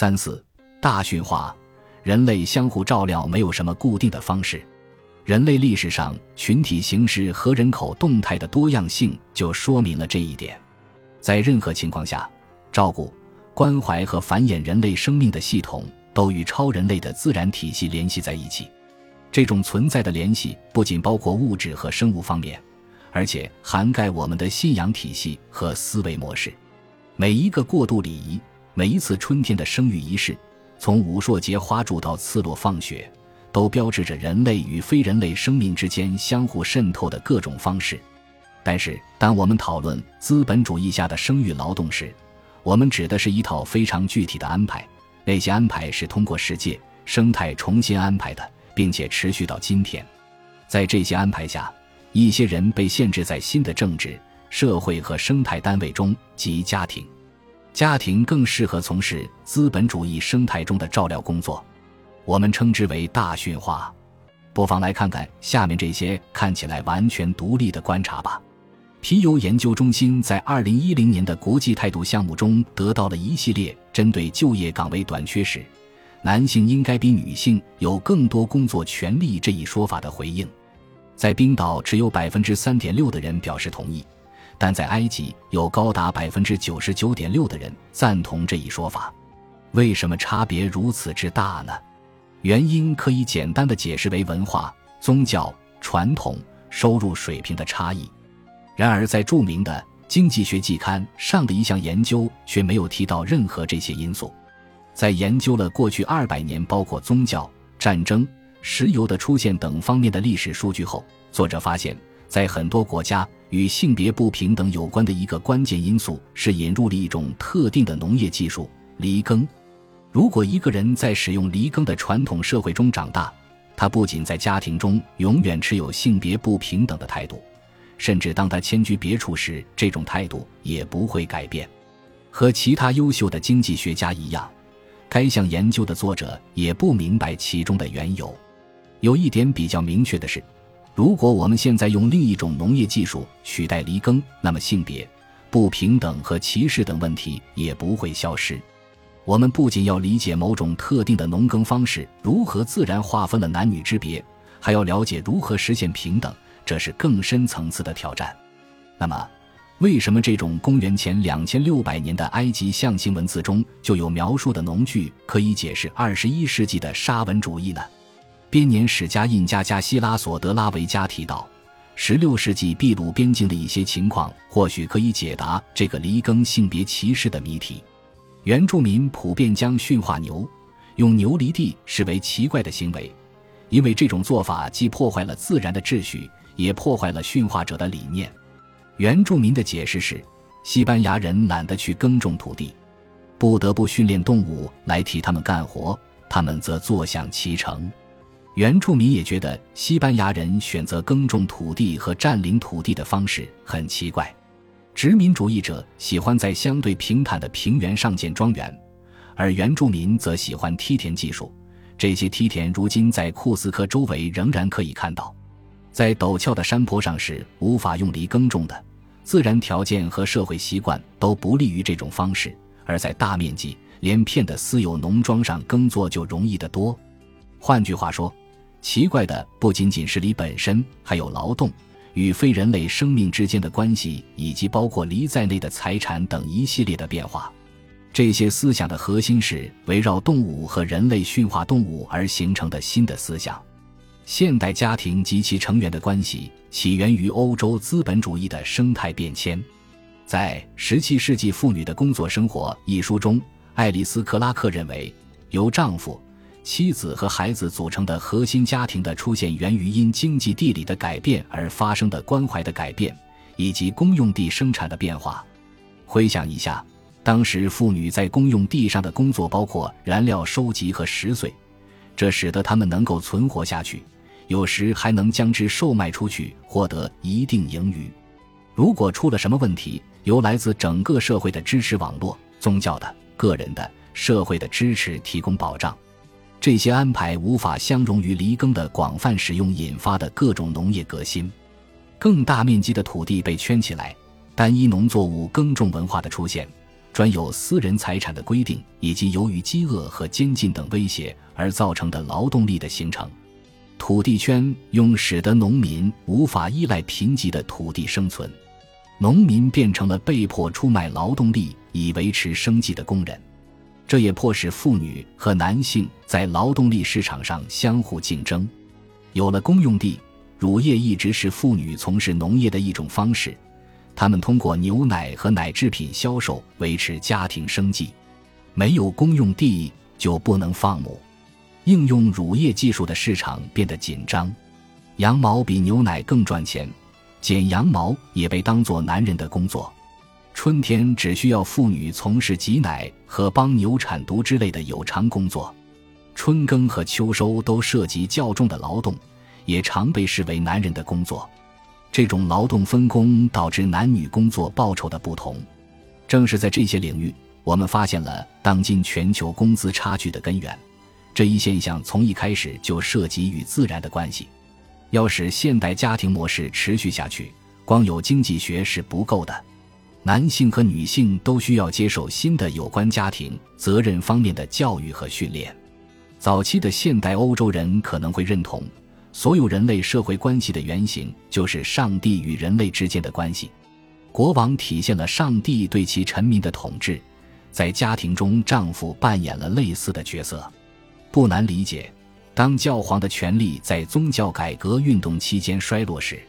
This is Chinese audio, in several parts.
三四大驯化，人类相互照料没有什么固定的方式。人类历史上群体形式和人口动态的多样性就说明了这一点。在任何情况下，照顾、关怀和繁衍人类生命的系统都与超人类的自然体系联系在一起。这种存在的联系不仅包括物质和生物方面，而且涵盖我们的信仰体系和思维模式。每一个过渡礼仪，每一次春天的生育仪式，从武硕节花柱到次落放血。都标志着人类与非人类生命之间相互渗透的各种方式。但是，当我们讨论资本主义下的生育劳动时，我们指的是一套非常具体的安排。那些安排是通过世界生态重新安排的，并且持续到今天。在这些安排下，一些人被限制在新的政治、社会和生态单位中，即家庭。家庭更适合从事资本主义生态中的照料工作。我们称之为大驯化，不妨来看看下面这些看起来完全独立的观察吧。皮尤研究中心在二零一零年的国际态度项目中得到了一系列针对就业岗位短缺时，男性应该比女性有更多工作权利这一说法的回应。在冰岛，只有百分之三点六的人表示同意，但在埃及，有高达百分之九十九点六的人赞同这一说法。为什么差别如此之大呢？原因可以简单的解释为文化、宗教、传统、收入水平的差异。然而，在著名的经济学季刊上的一项研究却没有提到任何这些因素。在研究了过去二百年包括宗教、战争、石油的出现等方面的历史数据后，作者发现，在很多国家，与性别不平等有关的一个关键因素是引入了一种特定的农业技术——犁耕。如果一个人在使用犁耕的传统社会中长大，他不仅在家庭中永远持有性别不平等的态度，甚至当他迁居别处时，这种态度也不会改变。和其他优秀的经济学家一样，该项研究的作者也不明白其中的缘由。有一点比较明确的是，如果我们现在用另一种农业技术取代犁耕，那么性别不平等和歧视等问题也不会消失。我们不仅要理解某种特定的农耕方式如何自然划分了男女之别，还要了解如何实现平等，这是更深层次的挑战。那么，为什么这种公元前两千六百年的埃及象形文字中就有描述的农具可以解释二十一世纪的沙文主义呢？编年史家印加加希拉索德拉维加提到，十六世纪秘鲁边境的一些情况或许可以解答这个犁耕性别歧视的谜题。原住民普遍将驯化牛、用牛犁地视为奇怪的行为，因为这种做法既破坏了自然的秩序，也破坏了驯化者的理念。原住民的解释是，西班牙人懒得去耕种土地，不得不训练动物来替他们干活，他们则坐享其成。原住民也觉得西班牙人选择耕种土地和占领土地的方式很奇怪。殖民主义者喜欢在相对平坦的平原上建庄园，而原住民则喜欢梯田技术。这些梯田如今在库斯科周围仍然可以看到。在陡峭的山坡上是无法用犁耕种的，自然条件和社会习惯都不利于这种方式。而在大面积连片的私有农庄上耕作就容易得多。换句话说，奇怪的不仅仅是犁本身，还有劳动。与非人类生命之间的关系，以及包括犁在内的财产等一系列的变化，这些思想的核心是围绕动物和人类驯化动物而形成的新的思想。现代家庭及其成员的关系起源于欧洲资本主义的生态变迁。在《十七世纪妇女的工作生活》一书中，爱丽丝·克拉克认为，由丈夫。妻子和孩子组成的核心家庭的出现，源于因经济地理的改变而发生的关怀的改变，以及公用地生产的变化。回想一下，当时妇女在公用地上的工作包括燃料收集和拾穗，这使得他们能够存活下去，有时还能将之售卖出去，获得一定盈余。如果出了什么问题，由来自整个社会的支持网络、宗教的、个人的、社会的支持提供保障。这些安排无法相容于犁耕的广泛使用引发的各种农业革新，更大面积的土地被圈起来，单一农作物耕种文化的出现，专有私人财产的规定，以及由于饥饿和监禁等威胁而造成的劳动力的形成。土地圈用使得农民无法依赖贫瘠的土地生存，农民变成了被迫出卖劳动力以维持生计的工人。这也迫使妇女和男性在劳动力市场上相互竞争。有了公用地，乳业一直是妇女从事农业的一种方式。他们通过牛奶和奶制品销售维持家庭生计。没有公用地就不能放牧，应用乳业技术的市场变得紧张。羊毛比牛奶更赚钱，剪羊毛也被当作男人的工作。春天只需要妇女从事挤奶和帮牛产犊之类的有偿工作，春耕和秋收都涉及较重的劳动，也常被视为男人的工作。这种劳动分工导致男女工作报酬的不同。正是在这些领域，我们发现了当今全球工资差距的根源。这一现象从一开始就涉及与自然的关系。要使现代家庭模式持续下去，光有经济学是不够的。男性和女性都需要接受新的有关家庭责任方面的教育和训练。早期的现代欧洲人可能会认同，所有人类社会关系的原型就是上帝与人类之间的关系。国王体现了上帝对其臣民的统治，在家庭中，丈夫扮演了类似的角色。不难理解，当教皇的权力在宗教改革运动期间衰落时。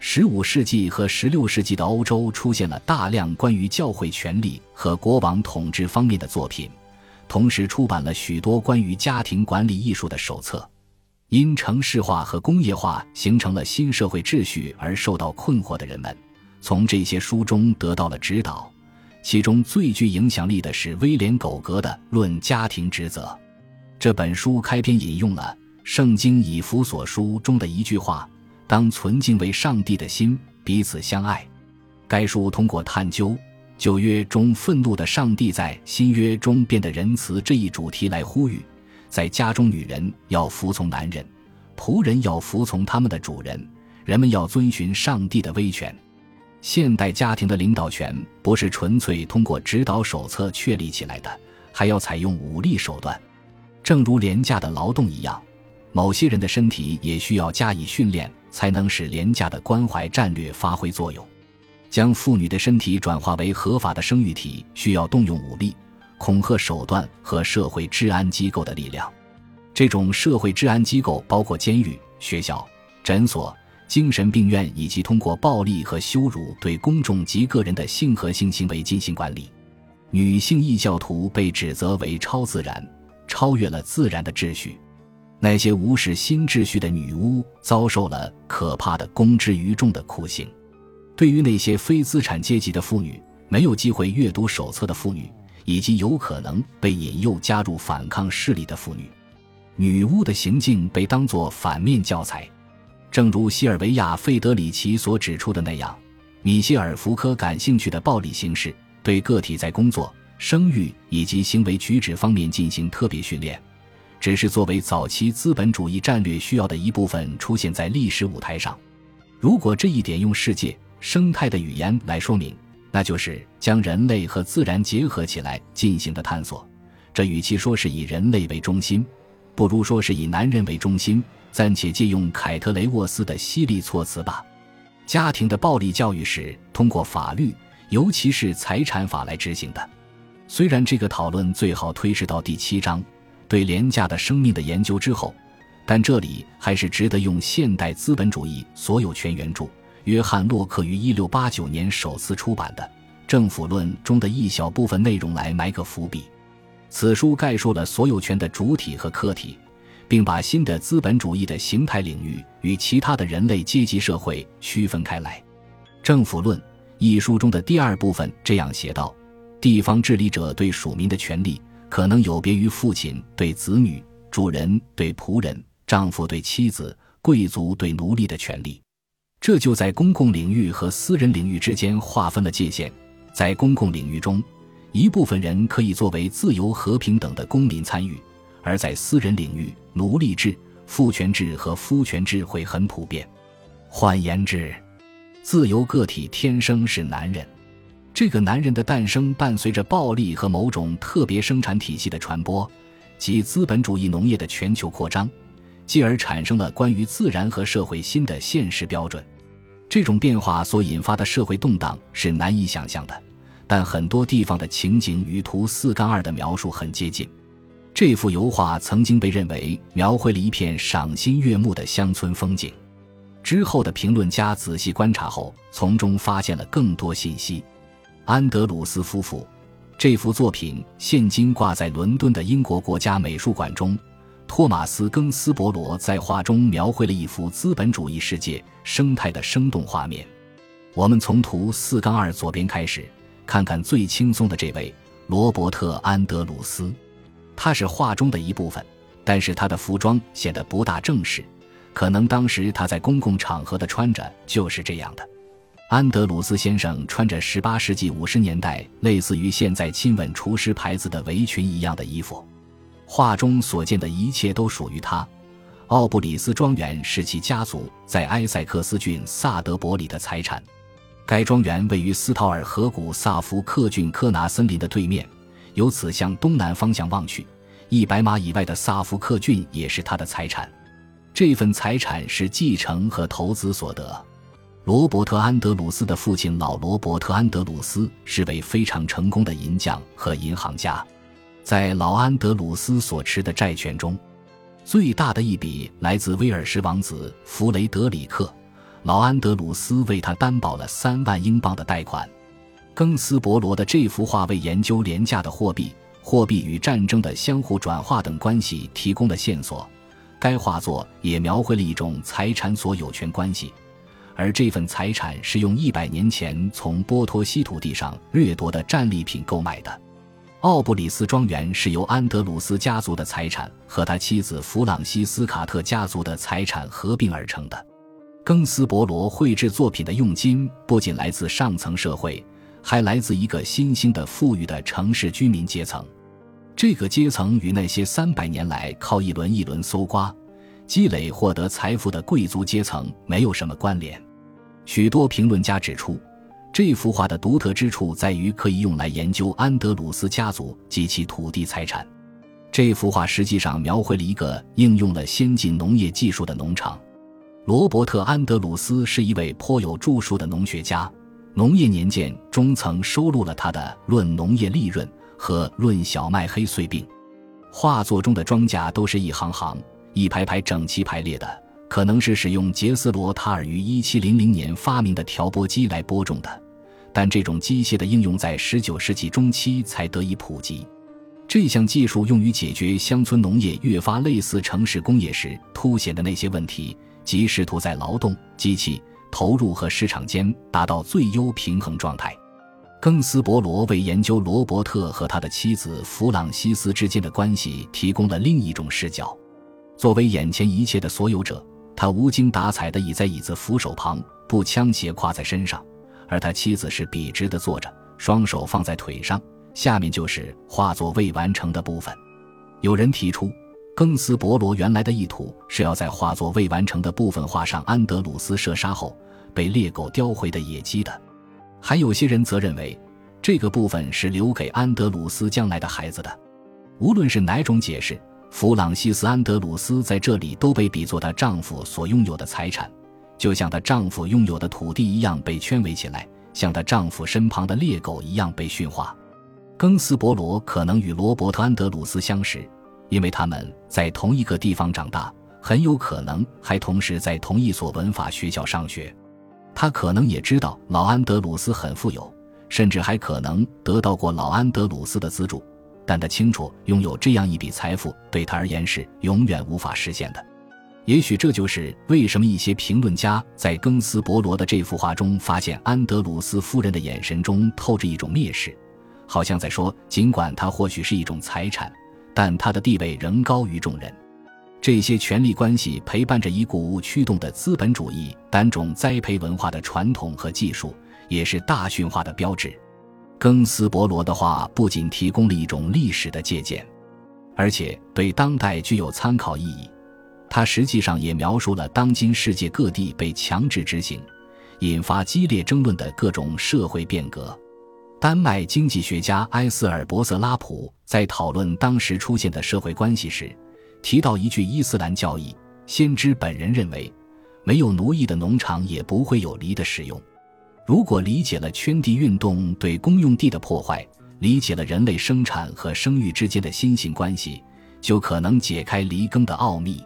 十五世纪和十六世纪的欧洲出现了大量关于教会权力和国王统治方面的作品，同时出版了许多关于家庭管理艺术的手册。因城市化和工业化形成了新社会秩序而受到困惑的人们，从这些书中得到了指导。其中最具影响力的是威廉·苟格的《论家庭职责》。这本书开篇引用了《圣经以弗所书》中的一句话。当存敬为上帝的心，彼此相爱。该书通过探究旧约中愤怒的上帝在新约中变得仁慈这一主题来呼吁，在家中女人要服从男人，仆人要服从他们的主人，人们要遵循上帝的威权。现代家庭的领导权不是纯粹通过指导手册确立起来的，还要采用武力手段，正如廉价的劳动一样。某些人的身体也需要加以训练，才能使廉价的关怀战略发挥作用。将妇女的身体转化为合法的生育体，需要动用武力、恐吓手段和社会治安机构的力量。这种社会治安机构包括监狱、学校、诊所、精神病院，以及通过暴力和羞辱对公众及个人的性和性行为进行管理。女性异教徒被指责为超自然，超越了自然的秩序。那些无视新秩序的女巫遭受了可怕的公之于众的酷刑。对于那些非资产阶级的妇女、没有机会阅读手册的妇女，以及有可能被引诱加入反抗势力的妇女，女巫的行径被当作反面教材。正如西尔维亚·费德里奇所指出的那样，米歇尔·福柯感兴趣的暴力形式对个体在工作、生育以及行为举止方面进行特别训练。只是作为早期资本主义战略需要的一部分出现在历史舞台上。如果这一点用世界生态的语言来说明，那就是将人类和自然结合起来进行的探索。这与其说是以人类为中心，不如说是以男人为中心。暂且借用凯特雷沃斯的犀利措辞吧。家庭的暴力教育是通过法律，尤其是财产法来执行的。虽然这个讨论最好推迟到第七章。对廉价的生命的研究之后，但这里还是值得用现代资本主义所有权原著约翰洛克于一六八九年首次出版的《政府论》中的一小部分内容来埋个伏笔。此书概述了所有权的主体和客体，并把新的资本主义的形态领域与其他的人类阶级社会区分开来。《政府论》一书中的第二部分这样写道：地方治理者对属民的权利。可能有别于父亲对子女、主人对仆人、丈夫对妻子、贵族对奴隶的权利，这就在公共领域和私人领域之间划分了界限。在公共领域中，一部分人可以作为自由和平等的公民参与；而在私人领域，奴隶制、父权制和夫权制会很普遍。换言之，自由个体天生是男人。这个男人的诞生伴随着暴力和某种特别生产体系的传播，及资本主义农业的全球扩张，继而产生了关于自然和社会新的现实标准。这种变化所引发的社会动荡是难以想象的，但很多地方的情景与图四杠二的描述很接近。这幅油画曾经被认为描绘了一片赏心悦目的乡村风景。之后的评论家仔细观察后，从中发现了更多信息。安德鲁斯夫妇这幅作品现今挂在伦敦的英国国家美术馆中。托马斯·更斯伯罗在画中描绘了一幅资本主义世界生态的生动画面。我们从图四杠二左边开始，看看最轻松的这位罗伯特·安德鲁斯。他是画中的一部分，但是他的服装显得不大正式，可能当时他在公共场合的穿着就是这样的。安德鲁斯先生穿着18世纪50年代类似于现在亲吻厨师牌子的围裙一样的衣服。画中所见的一切都属于他。奥布里斯庄园是其家族在埃塞克斯郡萨德伯里的财产。该庄园位于斯陶尔河谷萨福克郡科纳森林的对面，由此向东南方向望去，一百码以外的萨福克郡也是他的财产。这份财产是继承和投资所得。罗伯特·安德鲁斯的父亲老罗伯特·安德鲁斯是位非常成功的银匠和银行家。在老安德鲁斯所持的债券中，最大的一笔来自威尔士王子弗雷德里克。老安德鲁斯为他担保了三万英镑的贷款。更斯伯罗的这幅画为研究廉价的货币、货币与战争的相互转化等关系提供了线索。该画作也描绘了一种财产所有权关系，而这份财产是用一百年前从波托西土地上掠夺的战利品购买的。奥布里斯庄园是由安德鲁斯家族的财产和他妻子弗朗西斯卡特家族的财产合并而成的。更斯伯罗绘制作品的用金不仅来自上层社会，还来自一个新兴的富裕的城市居民阶层。这个阶层与那些三百年来靠一轮一轮搜刮、积累获得财富的贵族阶层没有什么关联。许多评论家指出。这幅画的独特之处在于可以用来研究安德鲁斯家族及其土地财产。这幅画实际上描绘了一个应用了先进农业技术的农场。罗伯特·安德鲁斯是一位颇有著述的农学家，《农业年鉴》中曾收录了他的《论农业利润》和《论小麦黑穗病》。画作中的庄稼都是一行行、一排排整齐排列的，可能是使用杰斯罗塔尔于1700年发明的调拨机来播种的。但这种机械的应用在19世纪中期才得以普及。这项技术用于解决乡村农业越发类似城市工业时凸显的那些问题，即试图在劳动、机器投入和市场间达到最优平衡状态。更斯伯罗为研究罗伯特和他的妻子弗朗西斯之间的关系提供了另一种视角。作为眼前一切的所有者，他无精打采地倚在椅子扶手旁，步枪斜挎在身上。而他妻子是笔直的坐着，双手放在腿上。下面就是画作未完成的部分。有人提出，更斯伯罗原来的意图是要在画作未完成的部分画上安德鲁斯射杀后被猎狗叼回的野鸡的。还有些人则认为，这个部分是留给安德鲁斯将来的孩子的。无论是哪种解释，弗朗西斯·安德鲁斯在这里都被比作她丈夫所拥有的财产。就像她丈夫拥有的土地一样被圈围起来，像她丈夫身旁的猎狗一样被驯化。更斯伯罗可能与罗伯特·安德鲁斯相识，因为他们在同一个地方长大，很有可能还同时在同一所文法学校上学。他可能也知道老安德鲁斯很富有，甚至还可能得到过老安德鲁斯的资助，但他清楚拥有这样一笔财富对他而言是永远无法实现的。也许这就是为什么一些评论家在更斯伯罗的这幅画中发现安德鲁斯夫人的眼神中透着一种蔑视，好像在说：尽管他或许是一种财产，但他的地位仍高于众人。这些权力关系陪伴着以谷物驱动的资本主义单种栽培文化的传统和技术，也是大驯化的标志。更斯伯罗的话不仅提供了一种历史的借鉴，而且对当代具有参考意义。它实际上也描述了当今世界各地被强制执行、引发激烈争论的各种社会变革。丹麦经济学家埃斯尔伯瑟拉普在讨论当时出现的社会关系时，提到一句伊斯兰教义：先知本人认为，没有奴役的农场也不会有犁的使用。如果理解了圈地运动对公用地的破坏，理解了人类生产和生育之间的新型关系，就可能解开犁耕的奥秘。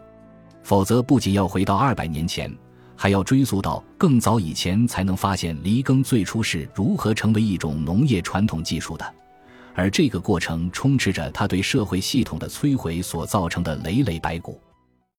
否则，不仅要回到二百年前。还要追溯到更早以前，才能发现犁耕最初是如何成为一种农业传统技术的，而这个过程充斥着它对社会系统的摧毁所造成的累累白骨。